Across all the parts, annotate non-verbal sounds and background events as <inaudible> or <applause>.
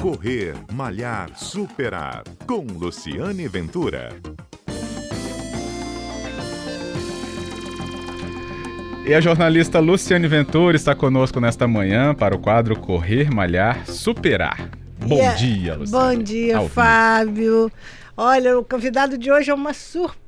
Correr, Malhar, Superar. Com Luciane Ventura. E a jornalista Luciane Ventura está conosco nesta manhã para o quadro Correr, Malhar, Superar. Bom Yeah. dia, Luciane. Bom dia, Ao. Fábio. Olha, o convidado de hoje é uma surpresa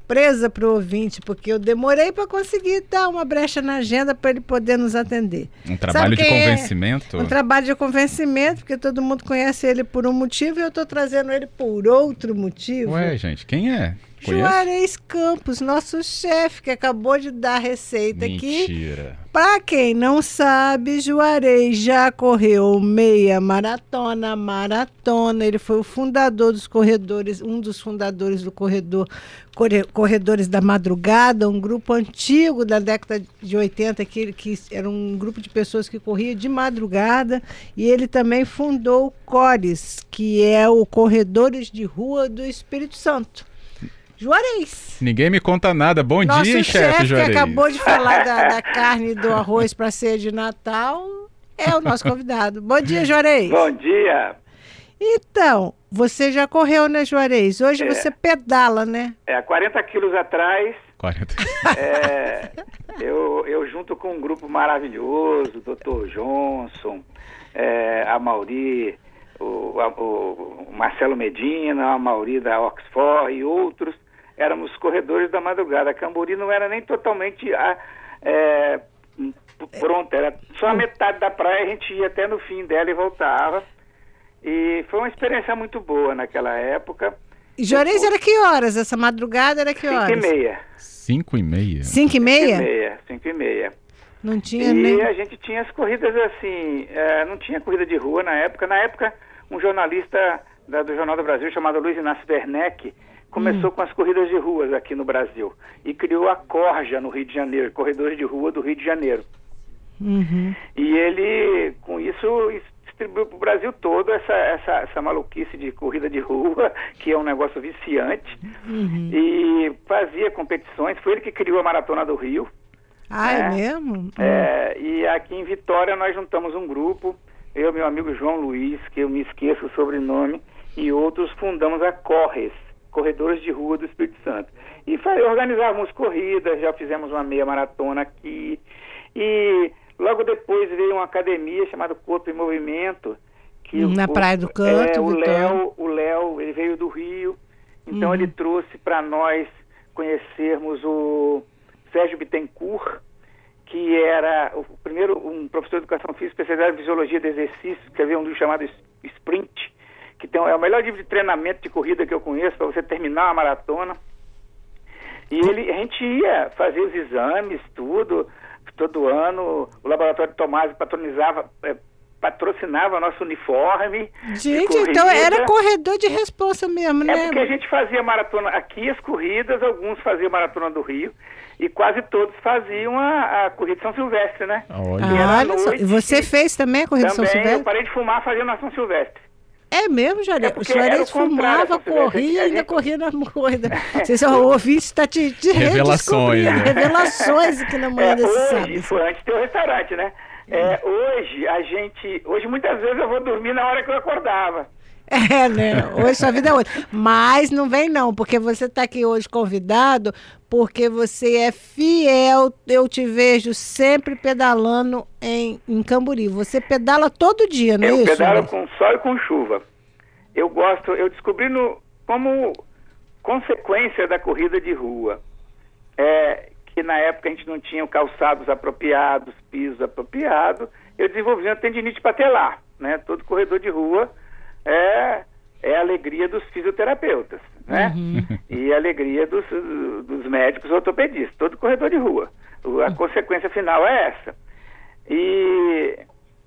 para o ouvinte, porque eu demorei para conseguir dar uma brecha na agenda para ele poder nos atender. Um trabalho de é? convencimento. Um trabalho de convencimento, porque todo mundo conhece ele por um motivo e eu estou trazendo ele por outro motivo. Ué, gente, quem é? Conhece? Juarez Campos, nosso chefe, que acabou de dar a receita aqui. Mentira. Para quem não sabe, Juarez já correu meia maratona, maratona. Ele foi o fundador dos corredores, um dos fundadores do corredor Corre- Corredores da Madrugada, um grupo antigo da década de 80, que, que era um grupo de pessoas que corria de madrugada. E ele também fundou o CORES, que é o Corredores de Rua do Espírito Santo. Juarez. Ninguém me conta nada. Bom Nosso dia, chefe chefe que Juarez. acabou de falar da, <laughs> da carne e do arroz para ser de Natal é o nosso convidado. Bom dia, Juarez. Bom dia. Então, você já correu, né, Juarez? Hoje É. você pedala, né? É, há 40 quilos atrás, 40. é, eu, eu junto com um grupo maravilhoso, Dr. Johnson, é, a Mauri, o, a- o Marcelo Medina, a Mauri da Oxford e outros, éramos corredores da madrugada. A Cambori não era nem totalmente a, é, p- pronta, era só a metade da praia, a gente ia até no fim dela e voltava. E foi uma experiência muito boa naquela época. E Juarez era que horas? Essa madrugada era que Cinco horas? e meia. Cinco e meia? Cinco e Cinco e meia? meia, cinco e meia. Não tinha E nem... a gente tinha as corridas assim, eh, não tinha corrida de rua na época. Na época, um jornalista da- do Jornal do Brasil chamado Luiz Inácio Werneck começou Hum. com as corridas de ruas aqui no Brasil e criou a Corja no Rio de Janeiro, Corredores de Rua do Rio de Janeiro. Uhum. E ele, com isso, distribuiu para o Brasil todo essa, essa, essa maluquice de corrida de rua, <laughs> que é um negócio viciante, Uhum. e fazia competições. Foi ele que criou a Maratona do Rio. Ah, é, É. mesmo? É, e aqui em Vitória nós juntamos um grupo, eu e meu amigo João Luiz, que eu me esqueço o sobrenome, e outros fundamos a Corres, Corredores de Rua do Espírito Santo. E organizávamos corridas, já fizemos uma meia maratona aqui. E logo depois veio uma academia chamada Corpo em Movimento. Que Na o- Praia do Canto, é, o. Léo, o Léo, ele veio do Rio, então Uhum. ele trouxe para nós conhecermos o Sérgio Bittencourt, que era o primeiro um professor de educação física especializado em fisiologia de exercício, escreveu um livro chamado Sprint, que tem, é o melhor livro de treinamento de corrida que eu conheço para você terminar uma maratona. E ele, a gente ia fazer os exames, tudo, todo ano, o laboratório Tomás patronizava, eh, patrocinava nosso uniforme. Gente, então era corredor de responsa mesmo, É né? porque a gente fazia maratona aqui, as corridas, alguns faziam maratona do Rio, e quase todos faziam a, a corrida de São Silvestre, né? Olha. Ah, olha só. E você fez também a corrida de São Também eu Silvestre? parei de fumar fazendo na São Silvestre. É mesmo, Juarez? É o Juarez fumava, corria e ainda gente- corria na corrida. <laughs> Vocês, o ouvinte está te, te Revelações, redescobrindo. né? Revelações aqui na manhã É, desse hoje, sábado. foi antes de ter o restaurante, né? É, hoje a gente. Hoje muitas vezes eu vou dormir na hora que eu acordava. <laughs> É, né? Hoje sua vida é outra. Mas não vem não, porque você está aqui hoje convidado, porque você é fiel. Eu te vejo sempre pedalando em, em Camburi. Você pedala todo dia, não é eu isso? pedalo Juarez? com sol e com chuva. Eu gosto, eu descobri no, como consequência da corrida de rua, é, que na época a gente não tinha calçados apropriados, pisos apropriados, eu desenvolvi uma tendinite patelar, né? Todo corredor de rua é, é a alegria dos fisioterapeutas, né? E a alegria dos, dos médicos ortopedistas, todo corredor de rua. A consequência final é essa. E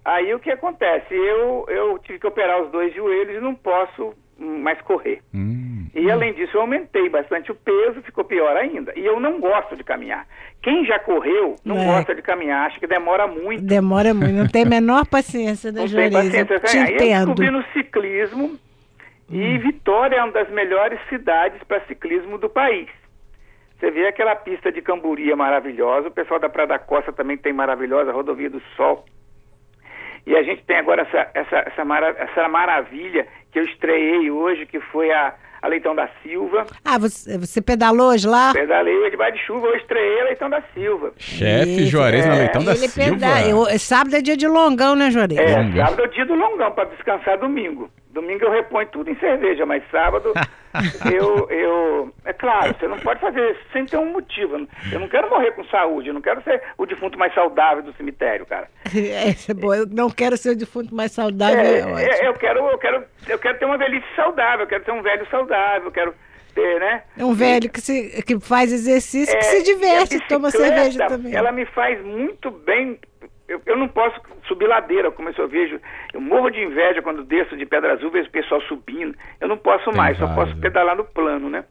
aí o que acontece? Eu, eu tive que operar os dois joelhos e não posso mais correr. Hum. E além disso, eu aumentei bastante o peso, ficou pior ainda. E eu não gosto de caminhar. Quem já correu não É. gosta de caminhar, acha que demora muito. Demora muito, não tem a menor paciência, né, Não tem? Eu paciência. te Aí eu entendo. descobri no ciclismo e Vitória é uma das melhores cidades para ciclismo do país. Você vê aquela pista de Camburia maravilhosa, o pessoal da Praia da Costa também tem maravilhosa, a Rodovia do Sol. E a gente tem agora essa, essa, essa, mara, essa maravilha que eu estreiei hoje, que foi a, a Leitão da Silva. Ah, você, você pedalou hoje lá? Pedalei debaixo de chuva, eu estreiei a Leitão da Silva. Chefe Juarez na é. Leitão da Ele Silva. peda- eu- sábado é dia de longão, né, Juarez? É, Longão. sábado é o dia do longão, para descansar domingo. Domingo eu reponho tudo em cerveja, mas sábado <laughs> eu, eu. É claro, você não pode fazer isso sem ter um motivo. Eu não quero morrer com saúde, eu não quero ser o defunto mais saudável do cemitério, cara. <laughs> É, isso é bom. Eu não quero ser o defunto mais saudável. É, É, ótimo. é, eu, quero, eu, quero, eu quero ter uma velhice saudável, eu quero ter um velho saudável, eu quero ter, né? É um velho que, se, que faz exercício, É, que se diverte, e toma cerveja também. Ela me faz muito bem. Eu, eu não posso subir ladeira, como eu vejo. Eu morro de inveja quando desço de Pedra Azul, vejo o pessoal subindo. Eu não posso Tem mais, só posso né? pedalar no plano, né?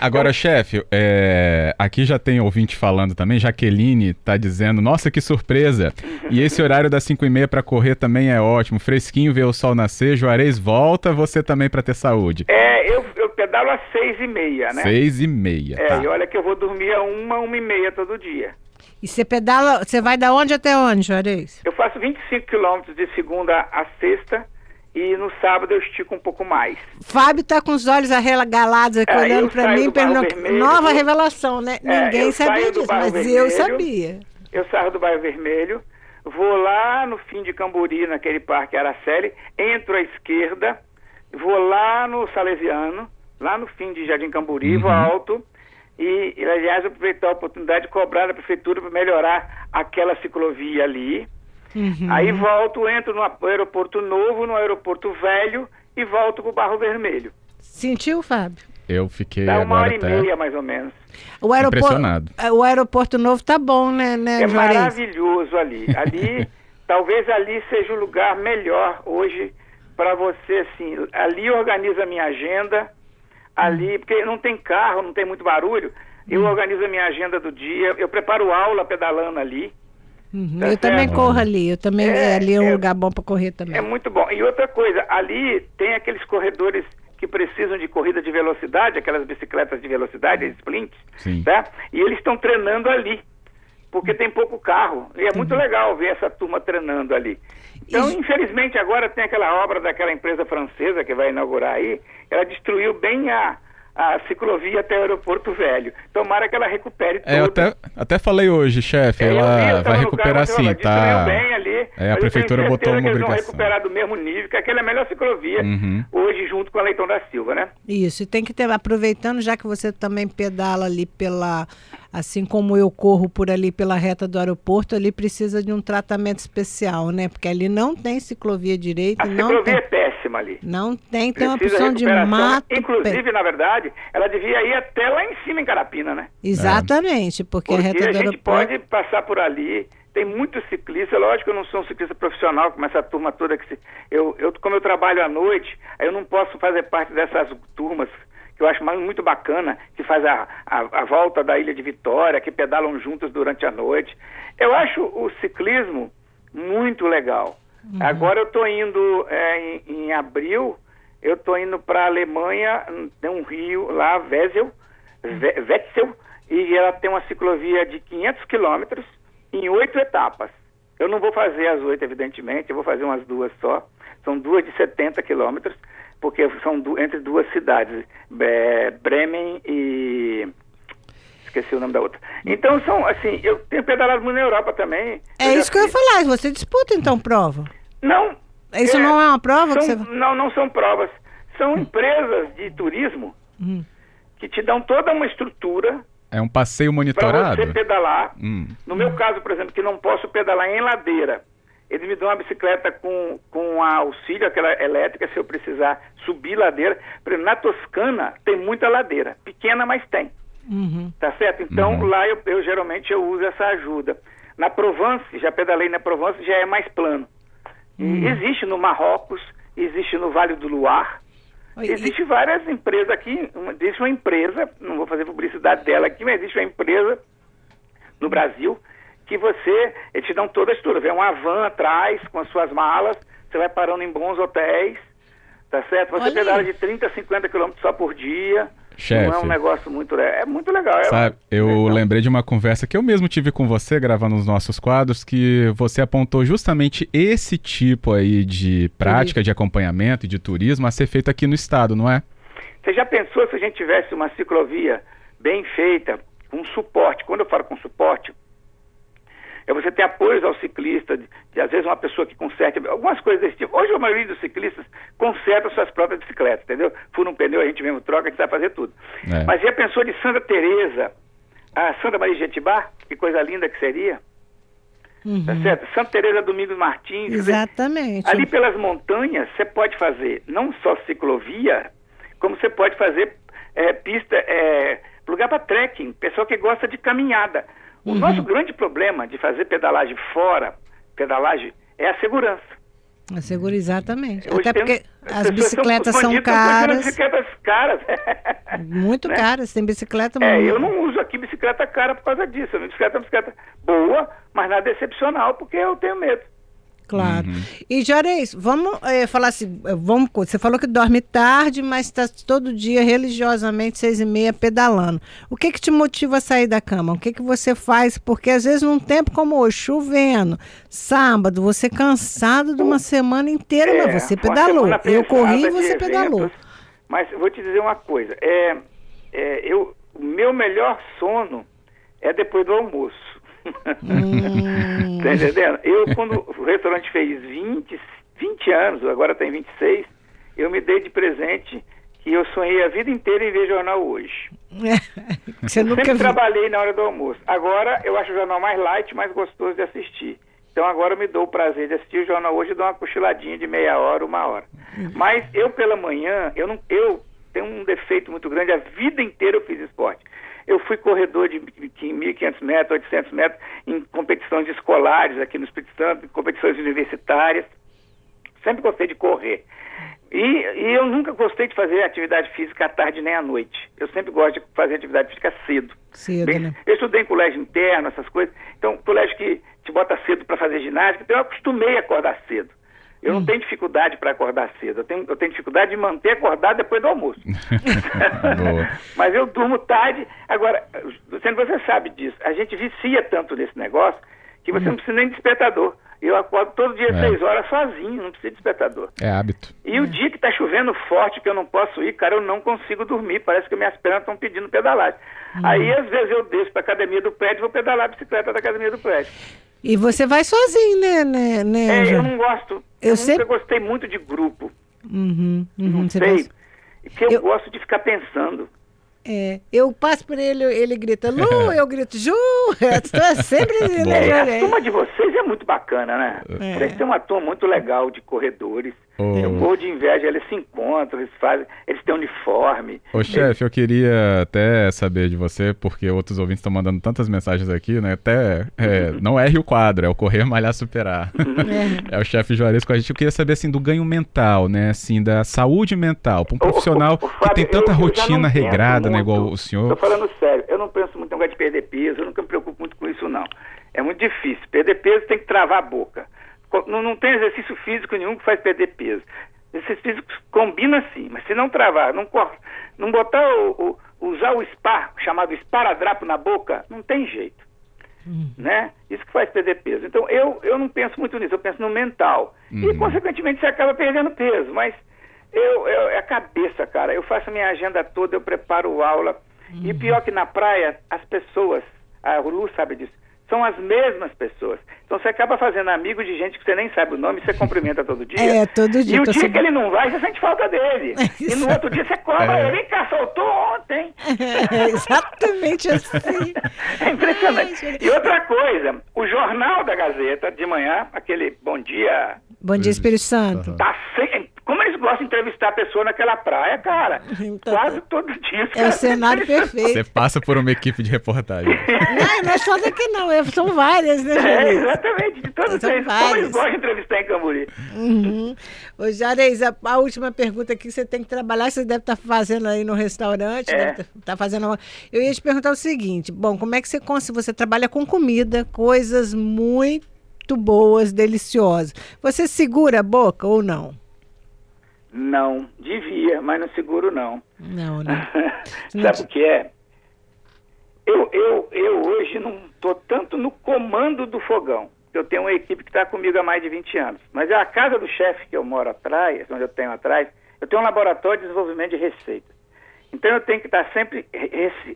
Agora, chefe, é, aqui já tem ouvinte falando também, Jaqueline tá dizendo, nossa, que surpresa. E esse horário das 5 e meia para correr também é ótimo, fresquinho, ver o sol nascer, Juarez volta, você também para ter saúde. É, eu, eu pedalo às seis e meia, né? Seis e meia, É, tá. e olha que eu vou dormir a uma, uma e meia todo dia. E você pedala, você vai da onde até onde, Juarez? Eu faço 25 quilômetros de segunda a sexta e no sábado eu estico um pouco mais. Fábio tá com os olhos arregalados aqui, É, olhando saio mim, perguntando. Vermelho, Nova eu- revelação, né? É, Ninguém sabia disso, mas Vermelho. eu sabia. Eu saio do bairro Vermelho, vou lá no fim de Camburi, naquele parque Araceli, entro à esquerda, vou lá no Salesiano, lá no fim de Jardim Camburi, Uhum. volto. E, aliás, eu aproveito a oportunidade de cobrar da prefeitura para melhorar aquela ciclovia ali. Uhum. Aí volto, entro no aeroporto novo, no aeroporto velho e volto para o Barro Vermelho. Sentiu, Fábio? Eu fiquei Dá uma agora hora e até... meia, mais ou menos. O aeroporto, Impressionado. é, o aeroporto novo tá bom, né, né É Juarez? maravilhoso ali. Ali, <laughs> talvez ali seja o lugar melhor hoje para você, assim. Ali organiza a minha agenda, ali, porque não tem carro, não tem muito barulho. Eu organizo a minha agenda do dia, eu preparo aula pedalando ali. Uhum, Tá Eu também certo. corro ali, eu também, É, ali é um é- lugar bom para correr também. É muito bom. E outra coisa, ali tem aqueles corredores que precisam de corrida de velocidade, aquelas bicicletas de velocidade, splints, tá? E eles estão treinando ali, porque tem pouco carro. E é muito legal ver essa turma treinando ali. Então, E- infelizmente, agora tem aquela obra daquela empresa francesa que vai inaugurar aí, ela destruiu bem a, a ciclovia até o aeroporto velho. Tomara que ela recupere tudo. É, eu até, até falei hoje, chefe, É, vi, ela tava vai recuperar sim, ela tá? bem ali, É, a prefeitura botou uma que eles vão obrigação. recuperar do mesmo nível, que aquela é a melhor ciclovia Uhum. hoje junto com a Leitão da Silva, né? Isso, e tem que ter, aproveitando, já que você também pedala ali pela, assim como eu corro por ali pela reta do aeroporto, ali precisa de um tratamento especial, né? Porque ali não tem ciclovia direita, A não ciclovia é tem, ali. não tem, tem uma Precisa opção de mato. Inclusive, na verdade, ela devia ir até lá em cima em Carapina, né? Exatamente, porque, a Porque a do gente aeroporto. pode passar por ali. Tem muitos ciclistas, lógico que eu não sou um ciclista profissional, como essa turma toda que se, eu, eu, como eu trabalho à noite, eu não posso fazer parte dessas turmas que eu acho muito bacana, que faz a, a, a volta da Ilha de Vitória, que pedalam juntos durante a noite. Eu acho o ciclismo muito legal. Agora eu estou indo é, em, em abril, eu estou indo para a Alemanha, tem um rio lá, Wesel, Ve- Wetzel, e ela tem uma ciclovia de 500 quilômetros em oito etapas. Eu não vou fazer as oito, evidentemente, eu vou fazer umas duas só. São duas de 70 quilômetros, porque são du- entre duas cidades, Be- Bremen e... Esqueci o nome da outra. Então, são, assim, eu tenho pedalado muito na Europa também. É isso que eu ia falar, você disputa então prova. Não. Isso não é uma prova que são- você- Não, não são provas. São empresas de turismo Hum. que te dão toda uma estrutura É um passeio para monitorado? você pedalar. Hum. No meu caso, por exemplo, que não posso pedalar em ladeira, eles me dão uma bicicleta com, com a auxílio, aquela elétrica, se eu precisar subir ladeira. Por exemplo, na Toscana tem muita ladeira, pequena, mas tem. Uhum. Tá certo? Então Uhum. lá eu, eu geralmente eu uso essa ajuda. Na Provence, já pedalei na Provence, já é mais plano. E existe no Marrocos, existe no Vale do Luar. Existe várias empresas aqui, uma, existe uma empresa, não vou fazer publicidade dela aqui, mas existe uma empresa no Brasil que você, eles te dão toda a estrutura, vem uma van atrás com as suas malas, você vai parando em bons hotéis, tá certo? Você Olha aí. pedala de 30 a 50 quilômetros só por dia, Chefe. Não é um negócio muito legal. É muito legal. É Sabe, eu legal. lembrei de uma conversa que eu mesmo tive com você gravando os nossos quadros, que você apontou justamente esse tipo aí de prática de acompanhamento e de turismo a ser feito aqui no estado, não é? Você já pensou se a gente tivesse uma ciclovia bem feita, com suporte? Quando eu falo com suporte, é você ter apoios ao ciclista, de, de, às vezes uma pessoa que conserte, algumas coisas desse tipo. Hoje a maioria dos ciclistas conserta suas próprias bicicletas, entendeu? Fura um pneu, a gente mesmo troca, a gente sabe fazer tudo. É. Mas já pensou de Santa Teresa, a Santa Maria de Jetibá? Que coisa linda que seria. Uhum. Tá certo? Santa Teresa Domingos Martins. Exatamente. Ali pelas montanhas, você pode fazer não só ciclovia, como você pode fazer é, pista, é, lugar para trekking, pessoa que gosta de caminhada. O Uhum. nosso grande problema de fazer pedalagem fora, pedalagem, é a segurança. É seguro, exatamente. Hoje Até porque as bicicletas são comprando caras, bicicletas caras. <laughs> muito né? caras. Tem bicicleta É, muito. eu não uso aqui bicicleta cara por causa disso. A minha bicicleta é uma bicicleta boa, mas nada excepcional, porque eu tenho medo. Claro. E Juarez, vamos eh, falar assim, eh, vamos, você falou que dorme tarde, mas está todo dia religiosamente seis e meia pedalando. O que que te motiva a sair da cama? O que que você faz? Porque às vezes num tempo como hoje, chovendo, sábado, você cansado de uma semana inteira, É, mas você pedalou. Eu corri e você pedalou. Mas vou te dizer uma coisa. É, é, eu, o meu melhor sono é depois do almoço. Hum. tá entendendo? Eu, quando o restaurante fez 20, 20 anos, agora tem 26, eu me dei de presente que eu sonhei a vida inteira em ver jornal hoje. <laughs> você Eu nunca sempre viu. trabalhei na hora do almoço. Agora eu acho o jornal mais light, mais gostoso de assistir. Então agora eu me dou o prazer de assistir o jornal hoje e dar uma cochiladinha de meia hora, uma hora. Mas eu pela manhã, eu não, eu tenho um defeito muito grande. A vida inteira eu fiz esporte. Eu fui corredor de 1.500 metros, 800 metros em competições escolares aqui no Espírito Santo, em competições universitárias. Sempre gostei de correr. E, e eu nunca gostei de fazer atividade física à tarde nem à noite. Eu sempre gosto de fazer atividade física cedo. Cedo, Bem, né? Eu estudei em colégio interno, essas coisas. Então, colégio que te bota cedo para fazer ginástica, então eu acostumei a acordar cedo. Eu Hum. não tenho dificuldade para acordar cedo. Eu tenho, eu tenho dificuldade de manter acordado depois do almoço. <laughs> <laughs> Mas eu durmo tarde. Agora, você sabe disso. A gente vicia tanto nesse negócio que você não precisa nem de despertador. Eu acordo todo dia às É. seis horas sozinho, não precisa de despertador. É hábito. E o dia que tá chovendo forte, que eu não posso ir, cara, eu não consigo dormir. Parece que minhas pernas estão pedindo pedalagem. Aí, às vezes, eu desço pra academia do prédio e vou pedalar a bicicleta da academia do prédio. E você vai sozinho, né, né, né É, eu não gosto. Eu Eu, sempre- nunca gostei muito de grupo. Uhum, uhum, Não você sei. vai- Porque eu, Eu- gosto de ficar pensando. É, eu passo por ele, ele grita Lu, <laughs> eu grito Ju, <laughs> estou sempre <laughs> né. É, a Juarez? turma de vocês é muito bacana, né? É. Vocês têm uma turma muito legal de corredores. Ô. Eu morro de inveja, eles se encontram, eles fazem, eles têm uniforme. Ô chefe, eu queria até saber de você, porque outros ouvintes estão mandando tantas mensagens aqui, né? Até é, <laughs> não erre o quadro, é o correr, malhar, superar. <laughs> é o chefe Juarez com a gente. Eu queria saber assim do ganho mental, né? Assim, da saúde mental. Para um Ô, ô, profissional ô, que Fábio, tem tanta eu- eu rotina penso regrada, né? muito. Igual o senhor. Tô falando sério, eu não penso muito em negócio de perder peso, eu nunca me preocupo muito com isso, não. É muito difícil. Perder peso tem que travar a boca. Não, não tem exercício físico nenhum que faz perder peso. Exercício físico combina sim, mas se não travar, não, cor- não botar o, o- usar o spar, chamado esparadrapo na boca, não tem jeito. Né? Isso que faz perder peso. Então eu, eu não penso muito nisso, eu penso no mental. E Uhum. consequentemente você acaba perdendo peso, mas eu, eu- é a cabeça, cara. Eu faço a minha agenda toda, eu preparo aula. E pior que na praia, as pessoas, a Lu sabe disso, são as mesmas pessoas. Então você acaba fazendo amigo de gente que você nem sabe o nome, você cumprimenta todo dia. É, todo dia, E o tô dia sempre- que ele não vai, você sente falta dele. <laughs> e no outro dia você cobra É. ele. Vem cá, soltou ontem. É exatamente <laughs> assim. É impressionante. Ai. E outra coisa, o jornal da Gazeta, de manhã, aquele Bom Dia, Bom dia, Espírito Santo. tá sem... Como eles gostam de entrevistar a pessoa naquela praia, cara? Então, Quase todo dia. É o cenário entrevistam. Você perfeito. passa por uma equipe de reportagem. Não, não é só daqui não, é- <laughs> são várias, né, É, exatamente, de todos São eles. Como eles gostam de entrevistar em Camburi. Uhum. Ô, Juarez, a, a última pergunta aqui, você tem que trabalhar, você deve estar fazendo aí no restaurante, É. deve estar fazendo... uma- Eu ia te perguntar o seguinte, bom, como é que você você trabalha com comida, coisas muito boas, deliciosas. Você segura a boca ou não? Não, devia, mas no seguro não. Não, né? <laughs> Sabe o que é? Eu, eu, eu hoje não estou tanto no comando do fogão. Eu tenho uma equipe que está comigo há mais de 20 anos. Mas a casa do chefe que eu moro atrás, onde eu tenho atrás, eu tenho um laboratório de desenvolvimento de receitas. Então eu tenho que estar sempre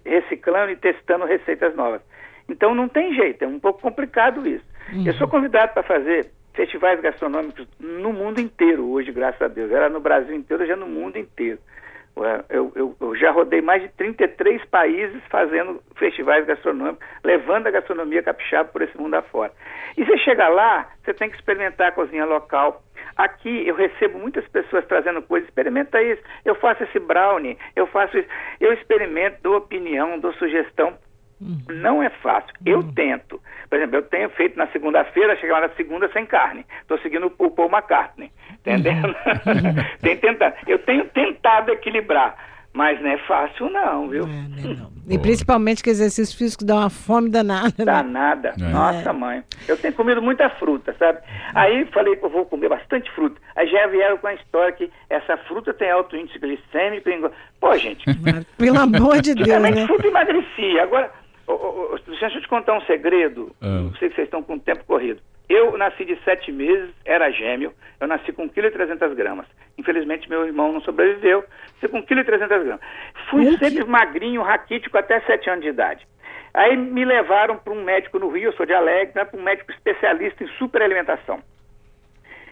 reciclando e testando receitas novas. Então não tem jeito, é um pouco complicado isso. Uhum. Eu sou convidado para fazer festivais gastronômicos no mundo inteiro hoje, graças a Deus. Era no Brasil inteiro, já no mundo inteiro. Eu, eu, eu, já rodei mais de 33 países fazendo festivais gastronômicos, levando a gastronomia capixaba por esse mundo afora. E você chega lá, você tem que experimentar a cozinha local. Aqui eu recebo muitas pessoas trazendo coisas, experimenta isso, eu faço esse brownie, eu faço isso, eu experimento, dou opinião, dou sugestão. Uhum. Não é fácil. Eu uhum. tento. Por exemplo, eu tenho feito na segunda-feira, chegar na segunda sem carne. Estou seguindo o Paul McCartney. Entendendo? Uhum. <laughs> tem tentado. Eu tenho tentado equilibrar. Mas não é fácil, não, viu? É, não. <laughs> E principalmente que exercício físico dá uma fome danada. Né? Danada. É. Nossa, mãe. Eu tenho comido muita fruta, sabe? Aí falei que eu vou comer bastante fruta. Aí já vieram com a história que essa fruta tem alto índice glicêmico. Pô, gente. Pelo amor de Deus. Né? fruta emagrecia. Agora, Oh, oh, deixa eu te contar um segredo. Ah. Sei que vocês estão com o tempo corrido. Eu nasci de sete meses, era gêmeo. Eu nasci com 1,3 kg. Infelizmente, meu irmão não sobreviveu. Nasci com 1,3 kg. Fui sempre que... magrinho, raquítico, até sete anos de idade. Aí me levaram para um médico no Rio, eu sou de Alegre, né, para um médico especialista em superalimentação.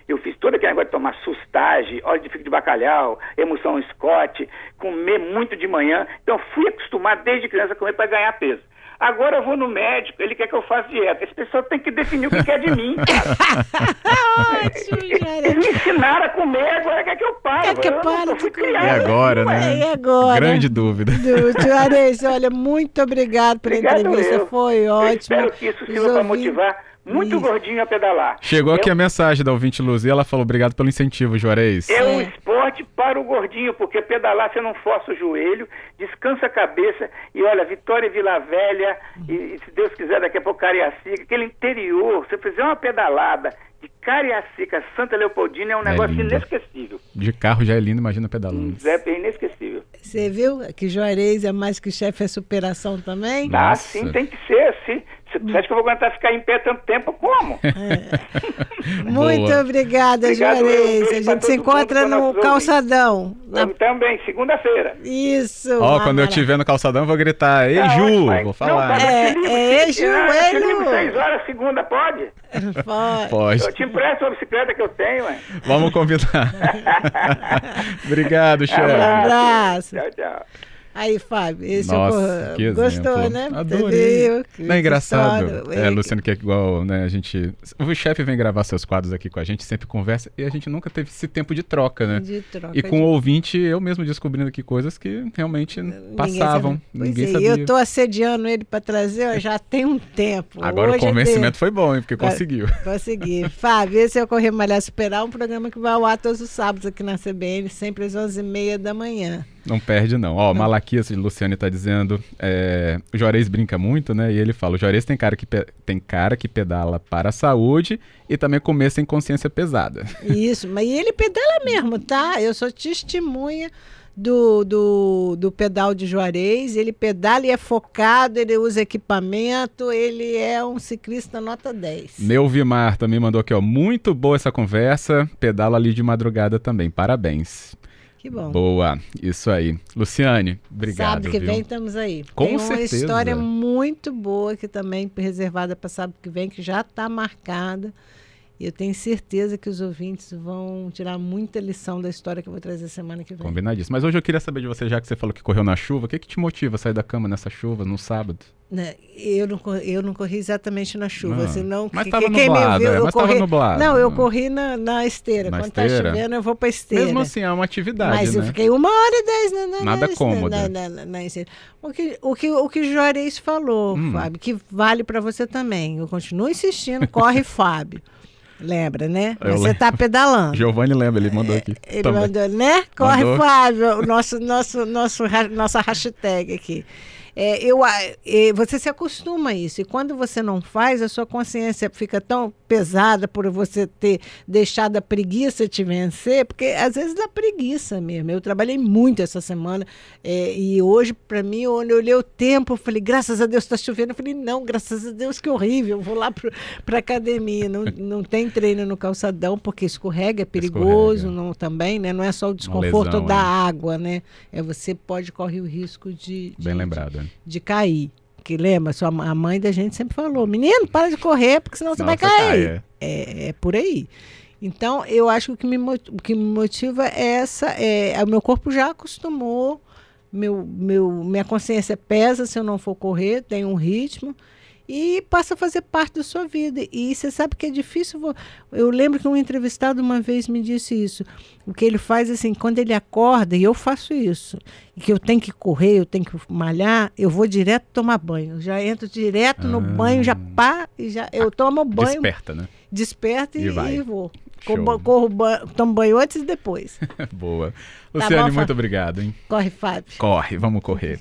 Eu fiz todo aquele negócio de tomar sustagem, óleo de figo de bacalhau, emulsão Scott, comer muito de manhã. Então, fui acostumado desde criança a comer para ganhar peso. Agora eu vou no médico, ele quer que eu faça dieta. Esse pessoal tem que definir o que quer de mim. <laughs> <laughs> Eles me ensinaram a comer, agora quer que eu pare. Quer que eu, pare eu fui criado. E agora, né? E agora? Grande dúvida. Juarez, olha, muito obrigado pela obrigado entrevista, eu. foi ótimo. Eu espero que isso sirva para motivar muito Isso. gordinho a pedalar. Chegou eu... aqui a mensagem da ouvinte Luzia, ela falou obrigado pelo incentivo, Juarez. É um esporte para o gordinho, porque pedalar você não força o joelho, descansa a cabeça e olha, Vitória e Vila Velha, e, e se Deus quiser daqui a pouco Cariacica, aquele interior, você fizer uma pedalada de Cariacica, Santa Leopoldina é um é negócio lindo. inesquecível. De carro já é lindo, imagina pedalando. É, é inesquecível. Você viu que Juarez é mais que chefe, é superação também? Ah, sim, tem que ser. assim. Você acha que eu vou aguentar ficar em pé tanto tempo? Como? É. <laughs> Muito obrigada, Juarez. A gente se encontra no calçadão. Na... Também, segunda-feira. Isso. Ó, oh, quando eu estiver no calçadão, eu vou gritar, ei, Ju, vou falar. Não, é, é, ei, Ju, ei, Ju. seis horas, segunda, pode? Pode. Pode. Eu te empresto a bicicleta que eu tenho, ué. Vamos combinar. <laughs> Obrigado, chefe. Um abraço. Tchau, tchau. Aí, Fábio, esse Nossa, que gostou, exemplo. né? Adorei. Não é engraçado, é, Luciano, que é igual, né, a gente... O chefe vem gravar seus quadros aqui com a gente, sempre conversa, e a gente nunca teve esse tempo de troca, né? De troca. E com de... o ouvinte, eu mesmo descobrindo aqui coisas que realmente ninguém passavam, sabia. ninguém é, sabia. eu tô assediando ele para trazer, já tem um tempo. Agora Hoje o convencimento foi bom, hein, porque conseguiu. <laughs> Consegui. Fábio, esse é o Correr Malhar Superar, um programa que vai ao ar todos os sábados aqui na CBN, sempre às 11h30 da manhã. Não perde, não. Ó, <laughs> Malaquias de Luciane tá dizendo. É, o Juarez brinca muito, né? E ele fala: o Juarez tem cara, que tem cara que pedala para a saúde e também comer sem consciência pesada. <laughs> Isso, mas ele pedala mesmo, tá? Eu sou testemunha. Do, do, do pedal de Juarez, ele pedala e é focado, ele usa equipamento, ele é um ciclista nota 10. Meu Vimar também mandou aqui, ó, muito boa essa conversa, pedala ali de madrugada também, parabéns. Que bom. Boa, isso aí. Luciane, obrigado. Sábado que viu? vem estamos aí. Com Tem certeza. uma história muito boa que também reservada para sábado que vem, que já está marcada. E eu tenho certeza que os ouvintes vão tirar muita lição da história que eu vou trazer semana que vem. Combinadíssimo. Mas hoje eu queria saber de você, já que você falou que correu na chuva, o que, que te motiva a sair da cama nessa chuva, no sábado? Né, eu, não, eu não corri exatamente na chuva, senão... Mas estava nublado, viu, é, mas estava nublado. Não, eu corri na, na esteira. Na Quando está chovendo, eu vou para esteira. Mesmo assim, é uma atividade, Mas né? eu fiquei uma hora e dez na, na, Nada na, cômodo. Na, esteira. O que o, que, o que Juarez falou, hum. Fábio, que vale para você também. Eu continuo insistindo, corre <laughs> Fábio. Lembra, né? Eu Você está pedalando. Giovanni lembra, ele mandou aqui. Ele também. mandou, né? Corre, mandou. Fábio, nosso, nosso, nosso, nossa hashtag aqui. É, eu, é, você se acostuma a isso. E quando você não faz, a sua consciência fica tão pesada por você ter deixado a preguiça te vencer, porque às vezes dá preguiça mesmo. Eu trabalhei muito essa semana é, e hoje, para mim, eu olhei o tempo, eu falei, graças a Deus está chovendo. Eu falei, não, graças a Deus que horrível, eu vou lá para academia. Não, <laughs> não tem treino no calçadão, porque escorrega, é perigoso escorrega. Não, também, né? Não é só o desconforto lesão, da é. água, né? É você pode correr o risco de, de Bem lembrado. De, de cair que lembra, sua, a mãe da gente sempre falou, menino, para de correr, porque senão você vai cair. Cai, é. É, é. por aí. Então, eu acho que o que me, o que me motiva é essa, é, é, o meu corpo já acostumou, meu, meu, minha consciência pesa se eu não for correr, tem um ritmo, e passa a fazer parte da sua vida. E você sabe que é difícil. Eu lembro que um entrevistado uma vez me disse isso. O que ele faz assim, quando ele acorda, e eu faço isso, e que eu tenho que correr, eu tenho que malhar, eu vou direto tomar banho. Eu já entro direto no ah. banho, já pá, e já eu tomo banho. Desperta, né? Desperta e, e, e vou. Corro, corro banho, tomo banho antes e depois. <laughs> Boa. Tá Luciane, bom, muito obrigado, hein? Corre, Fábio. Corre, vamos correr.